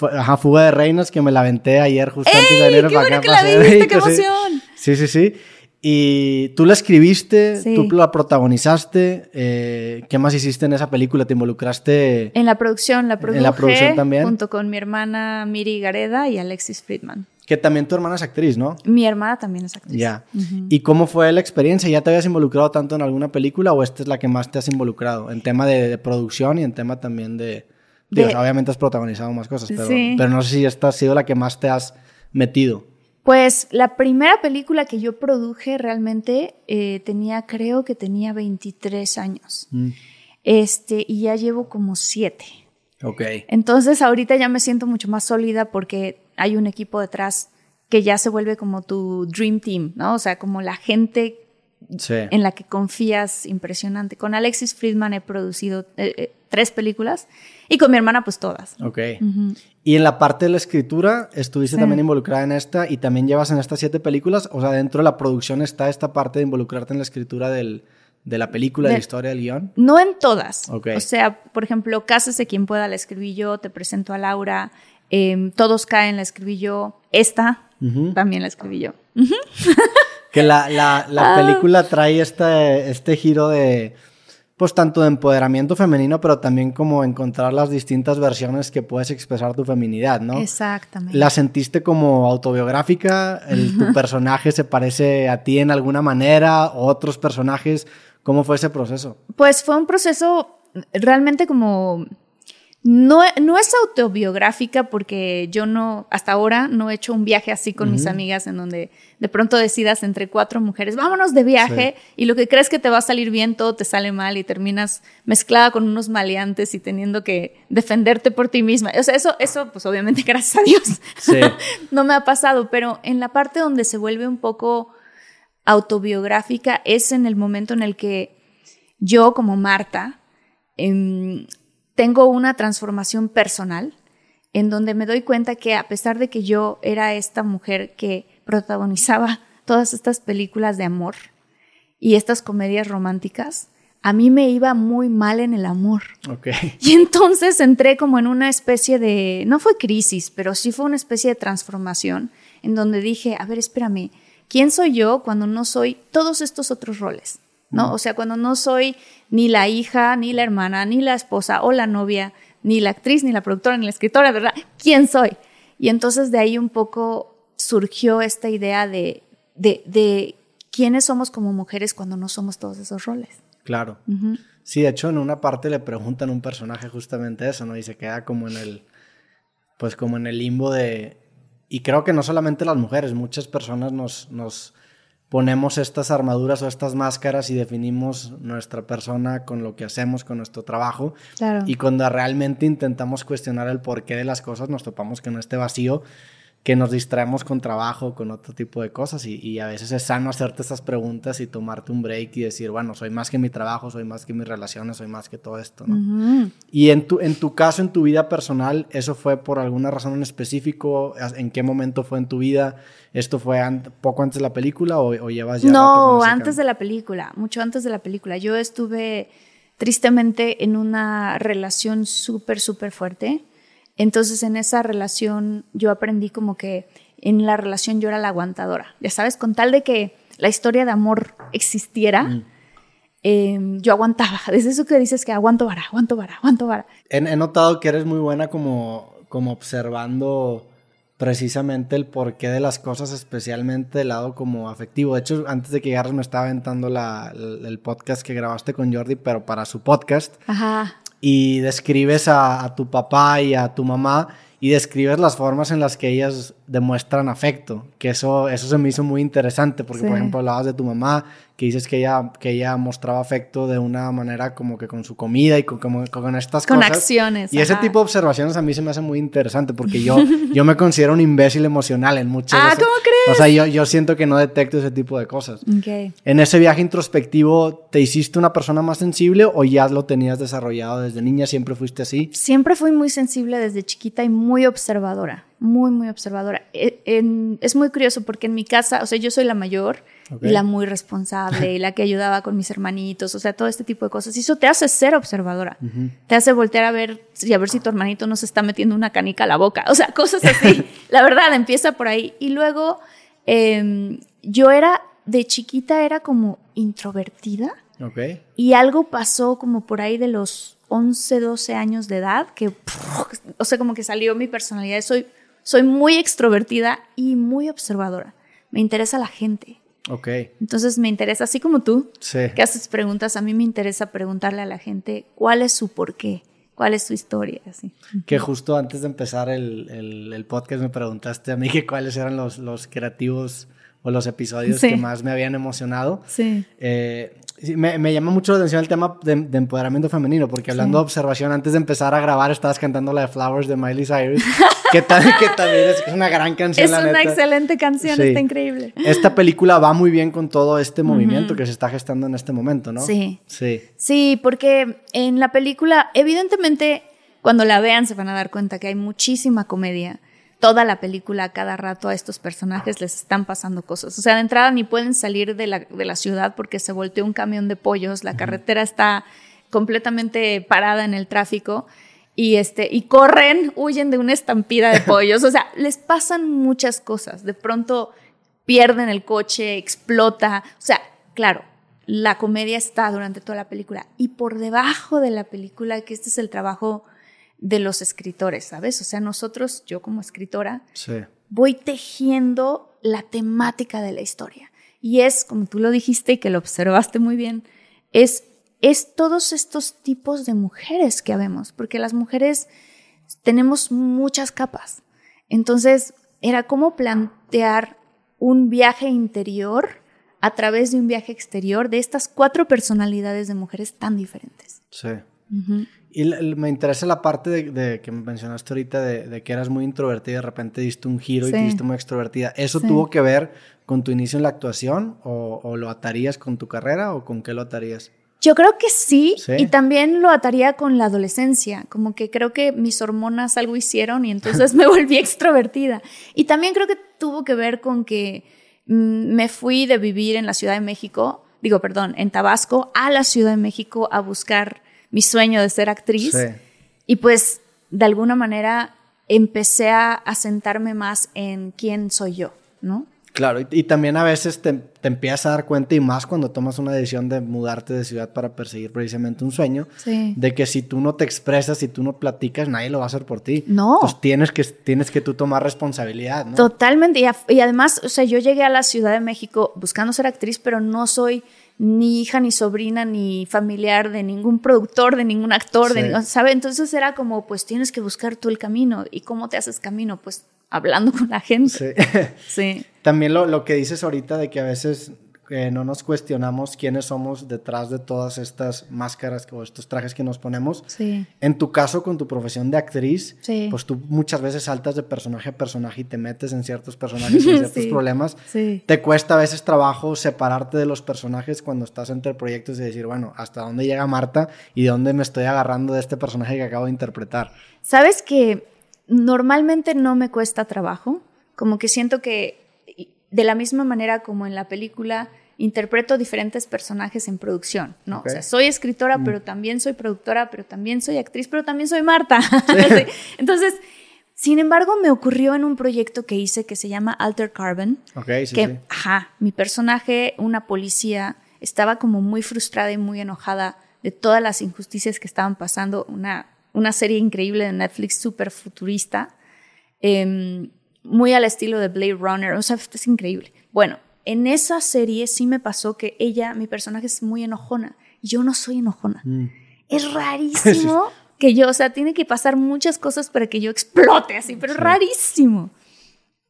reinas. Ajá, Fuga de Reinas, que me la aventé ayer justo antes de venir para acá. ¡Qué la viste! ¡Qué emoción! Sí, sí, sí. Y tú la escribiste, tú la protagonizaste. Eh, ¿Qué más hiciste en esa película? ¿Te involucraste? En la producción, la produje, en la producción también. Junto con mi hermana Miri Gareda y Alexis Friedman. Que también tu hermana es actriz, ¿no? Mi hermana también es actriz. Ya. ¿Y cómo fue la experiencia? ¿Ya te habías involucrado tanto en alguna película o esta es la que más te has involucrado? En tema de, producción y en tema también de... obviamente has protagonizado más cosas, pero, pero no sé si esta ha sido la que más te has metido. Pues la primera película que yo produje realmente eh, tenía, creo que tenía 23 años. Mm. Este, y ya llevo como 7. Ok. Entonces ahorita ya me siento mucho más sólida porque hay un equipo detrás que ya se vuelve como tu dream team, ¿no? O sea, como la gente en la que confías impresionante. Con Alexis Friedman he producido eh, eh, tres películas y con mi hermana pues todas. Ok. Y en la parte de la escritura, estuviste también involucrada en esta y también llevas en estas siete películas, o sea, dentro de la producción está esta parte de involucrarte en la escritura del, de la película, de, la historia del guion. No en todas. Okay. O sea, por ejemplo, Cásese quien pueda, la escribí yo, te presento a Laura, em, Todos caen, la escribí yo, esta también la escribí yo. que la, la, la ah. película trae este, este giro de pues tanto de empoderamiento femenino, pero también como encontrar las distintas versiones que puedes expresar tu feminidad, ¿no? Exactamente. ¿La sentiste como autobiográfica? El, ¿Tu personaje se parece a ti en alguna manera? ¿Otros personajes? ¿Cómo fue ese proceso? Pues fue un proceso realmente como no, no, es autobiográfica porque yo no, hasta ahora no he hecho un viaje así con mis amigas en donde de pronto decidas entre cuatro mujeres, vámonos de viaje y lo que crees que te va a salir bien, todo te sale mal y terminas mezclada con unos maleantes y teniendo que defenderte por ti misma. O sea, eso, eso pues obviamente gracias a Dios no me ha pasado, pero en la parte donde se vuelve un poco autobiográfica es en el momento en el que yo como Marta, em, tengo una transformación personal en donde me doy cuenta que a pesar de que yo era esta mujer que protagonizaba todas estas películas de amor y estas comedias románticas, a mí me iba muy mal en el amor. Y entonces entré como en una especie de, no fue crisis, pero sí fue una especie de transformación en donde dije, a ver, espérame, ¿quién soy yo cuando no soy todos estos otros roles? ¿No? O sea, cuando no soy ni la hija, ni la hermana, ni la esposa o la novia, ni la actriz, ni la productora, ni la escritora, ¿verdad? ¿Quién soy? Y entonces de ahí un poco surgió esta idea de, de, quiénes somos como mujeres cuando no somos todos esos roles. Claro. Sí, de hecho en una parte le preguntan a un personaje justamente eso, ¿no? Y se queda como en el, pues como en el limbo de... Y creo que no solamente las mujeres, muchas personas nos, nos ponemos estas armaduras o estas máscaras y definimos nuestra persona con lo que hacemos, con nuestro trabajo. Y cuando realmente intentamos cuestionar el porqué de las cosas, nos topamos con este vacío que nos distraemos con trabajo, con otro tipo de cosas y, a veces es sano hacerte estas preguntas y tomarte un break y decir, bueno, soy más que mi trabajo, soy más que mis relaciones, soy más que todo esto, ¿no? Y en tu, en tu caso, en tu vida personal, ¿eso fue por alguna razón en específico? ¿En qué momento fue en tu vida? ¿Esto fue poco antes de la película o, o llevas ya No, antes de la película, mucho antes de la película. Yo estuve tristemente en una relación súper, súper fuerte entonces en esa relación yo aprendí como que en la relación yo era la aguantadora, ya sabes, con tal de que la historia de amor existiera, mm. em, yo aguantaba. Desde eso que dices que aguanto vara, aguanto vara, aguanto vara. He, notado que eres muy buena como, como observando precisamente el porqué de las cosas, especialmente del lado como afectivo. De hecho, antes de que llegaras me estaba aventando el podcast que grabaste con Jordi, pero para su podcast. Ajá y describes a, tu papá y a tu mamá y describes las formas en las que ellas demuestran afecto, que eso, eso se me hizo muy interesante, porque por ejemplo hablabas de tu mamá, que dices que ella, que ella mostraba afecto de una manera como que con su comida y con, como, con estas con cosas. Con acciones. Y ese tipo de observaciones a mí se me hace muy interesante, porque yo, yo me considero un imbécil emocional en muchas Ah, ¿cómo crees? O sea, yo, yo siento que no detecto ese tipo de cosas. Okay. En ese viaje introspectivo, ¿te hiciste una persona más sensible o ya lo tenías desarrollado desde niña? ¿Siempre fuiste así? Siempre fui muy sensible desde chiquita y muy observadora. Muy, muy observadora. E, es muy curioso porque en mi casa, o sea, yo soy la mayor y la muy responsable y la que ayudaba con mis hermanitos, o sea, todo este tipo de cosas. Y eso te hace ser observadora. Te hace voltear a ver y a ver si tu hermanito no se está metiendo una canica a la boca. O sea, cosas así. la verdad, empieza por ahí. Y luego, em, yo era, de chiquita era como introvertida. Y algo pasó como por ahí de los 11, 12 años de edad que, o sea, como que salió mi personalidad. Soy, soy muy extrovertida y muy observadora. Me interesa la gente. Ok. Entonces me interesa, así como tú, que haces preguntas, a mí me interesa preguntarle a la gente cuál es su porqué, cuál es su historia. Así. Que justo antes de empezar el, podcast me preguntaste a mí que cuáles eran los, los creativos o los episodios que más me habían emocionado. Sí. Eh, me, me, llama mucho la atención el tema de, empoderamiento femenino, porque hablando de observación, antes de empezar a grabar estabas cantando la de Flowers de Miley Cyrus, que, también es una gran canción. Es una excelente canción, está increíble. Esta película va muy bien con todo este movimiento que se está gestando en este momento, ¿no? Sí. Sí. Sí, porque en la película, evidentemente, cuando la vean se van a dar cuenta que hay muchísima comedia toda la película, cada rato a estos personajes les están pasando cosas. O sea, de entrada ni pueden salir de la, de la ciudad porque se volteó un camión de pollos, la carretera está completamente parada en el tráfico y este y corren, huyen de una estampida de pollos, o sea, les pasan muchas cosas. De pronto pierden el coche, explota, o sea, claro, la comedia está durante toda la película y por debajo de la película, que este es el trabajo de los escritores, ¿sabes? O sea, nosotros, yo como escritora, voy tejiendo la temática de la historia. Y es, como tú lo dijiste y que lo observaste muy bien, es, es todos estos tipos de mujeres que vemos, porque las mujeres tenemos muchas capas. Entonces, era como plantear un viaje interior a través de un viaje exterior de estas cuatro personalidades de mujeres tan diferentes. Sí. Y me interesa la parte de, que me mencionaste ahorita de, que eras muy introvertida y de repente diste un giro y te diste muy extrovertida. ¿Eso tuvo que ver con tu inicio en la actuación o, lo atarías con tu carrera o con qué lo atarías? Yo creo que sí, y también lo ataría con la adolescencia, como que creo que mis hormonas algo hicieron y entonces me volví extrovertida. Y también creo que tuvo que ver con que mm, me fui de vivir en la Ciudad de México, digo, perdón, en Tabasco, a la Ciudad de México a buscar mi sueño de ser actriz. Y pues de alguna manera empecé a, sentarme más en quién soy yo, ¿no? Claro, y, también a veces te, te, empiezas a dar cuenta, y más cuando tomas una decisión de mudarte de ciudad para perseguir precisamente un sueño, de que si tú no te expresas, si tú no platicas, nadie lo va a hacer por ti. No. Pues tienes que, tienes que tú tomar responsabilidad, ¿no? Totalmente. Y, y además, o sea, yo llegué a la Ciudad de México buscando ser actriz, pero no soy ni hija, ni sobrina, ni familiar de ningún productor, de ningún actor, de, ¿sabe? Entonces era como, pues tienes que buscar tú el camino. ¿Y cómo te haces camino? Pues hablando con la gente. Sí. También lo, lo que dices ahorita de que a veces que no nos cuestionamos quiénes somos detrás de todas estas máscaras o estos trajes que nos ponemos. Sí. En tu caso, con tu profesión de actriz, pues tú muchas veces saltas de personaje a personaje y te metes en ciertos personajes y en ciertos problemas. Te cuesta a veces trabajo separarte de los personajes cuando estás entre proyectos y decir, bueno, ¿hasta dónde llega Marta y de dónde me estoy agarrando de este personaje que acabo de interpretar? Sabes que normalmente no me cuesta trabajo, como que siento que de la misma manera como en la película interpreto diferentes personajes en producción, ¿no? O sea, soy escritora, mm. pero también soy productora, pero también soy actriz, pero también soy Marta. Entonces, sin embargo, me ocurrió en un proyecto que hice que se llama Alter Carbon. Okay, sí, que, ajá, mi personaje, una policía, estaba como muy frustrada y muy enojada de todas las injusticias que estaban pasando. Una, una serie increíble de Netflix, súper futurista. Eh, muy al estilo de Blade Runner, o sea, es increíble. Bueno, en esa serie sí me pasó que ella, mi personaje es muy enojona, yo no soy enojona. Mm. Es rarísimo que yo, o sea, tiene que pasar muchas cosas para que yo explote así, pero es rarísimo.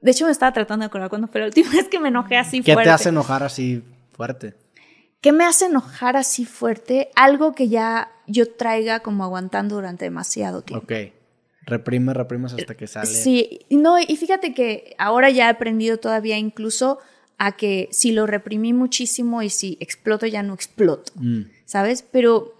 De hecho, me estaba tratando de acordar cuando fue la última vez que me enojé así fuerte. ¿Qué te hace enojar así fuerte? ¿Qué me hace enojar así fuerte? Algo que ya yo traiga como aguantando durante demasiado tiempo. Ok. Reprime, reprimes hasta que sale. Sí, no, y fíjate que ahora ya he aprendido todavía incluso a que si lo reprimí muchísimo y si exploto ya no exploto, mm. ¿sabes? Pero,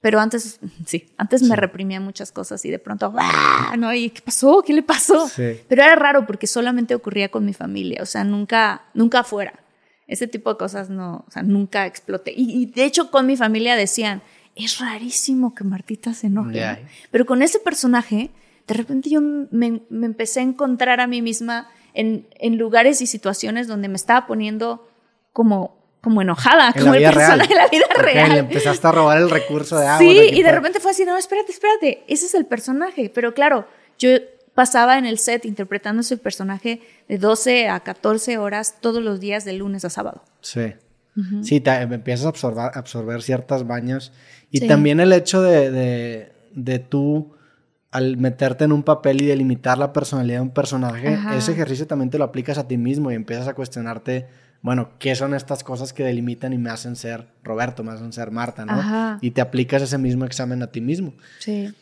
Pero antes, sí, antes me reprimía muchas cosas y de pronto, ¡ah! ¿no? ¿Y qué pasó? ¿Qué le pasó? Pero era raro porque solamente ocurría con mi familia, o sea, nunca, nunca afuera. Ese tipo de cosas no, o sea, nunca exploté. Y, de hecho con mi familia decían, es rarísimo que Martita se enoje. Pero con ese personaje, de repente yo me, me, empecé a encontrar a mí misma en, en lugares y situaciones donde me estaba poniendo como como enojada, como el personaje de la vida real. Le empezaste a robar el recurso de agua. Sí, y de repente fue así, no, espérate, espérate, ese es el personaje. Pero claro, yo pasaba en el set interpretando ese personaje de 12 a 14 horas todos los días de lunes a sábado. Sí. Sí, te, empiezas a absorber, absorber ciertas baños. Y también el hecho de, de, de, tú, al meterte en un papel y delimitar la personalidad de un personaje, ese ejercicio también te lo aplicas a ti mismo y empiezas a cuestionarte bueno, ¿qué son estas cosas que delimitan y me hacen ser Roberto, me hacen ser Marta, ¿no? Y te aplicas ese mismo examen a ti mismo. Sí.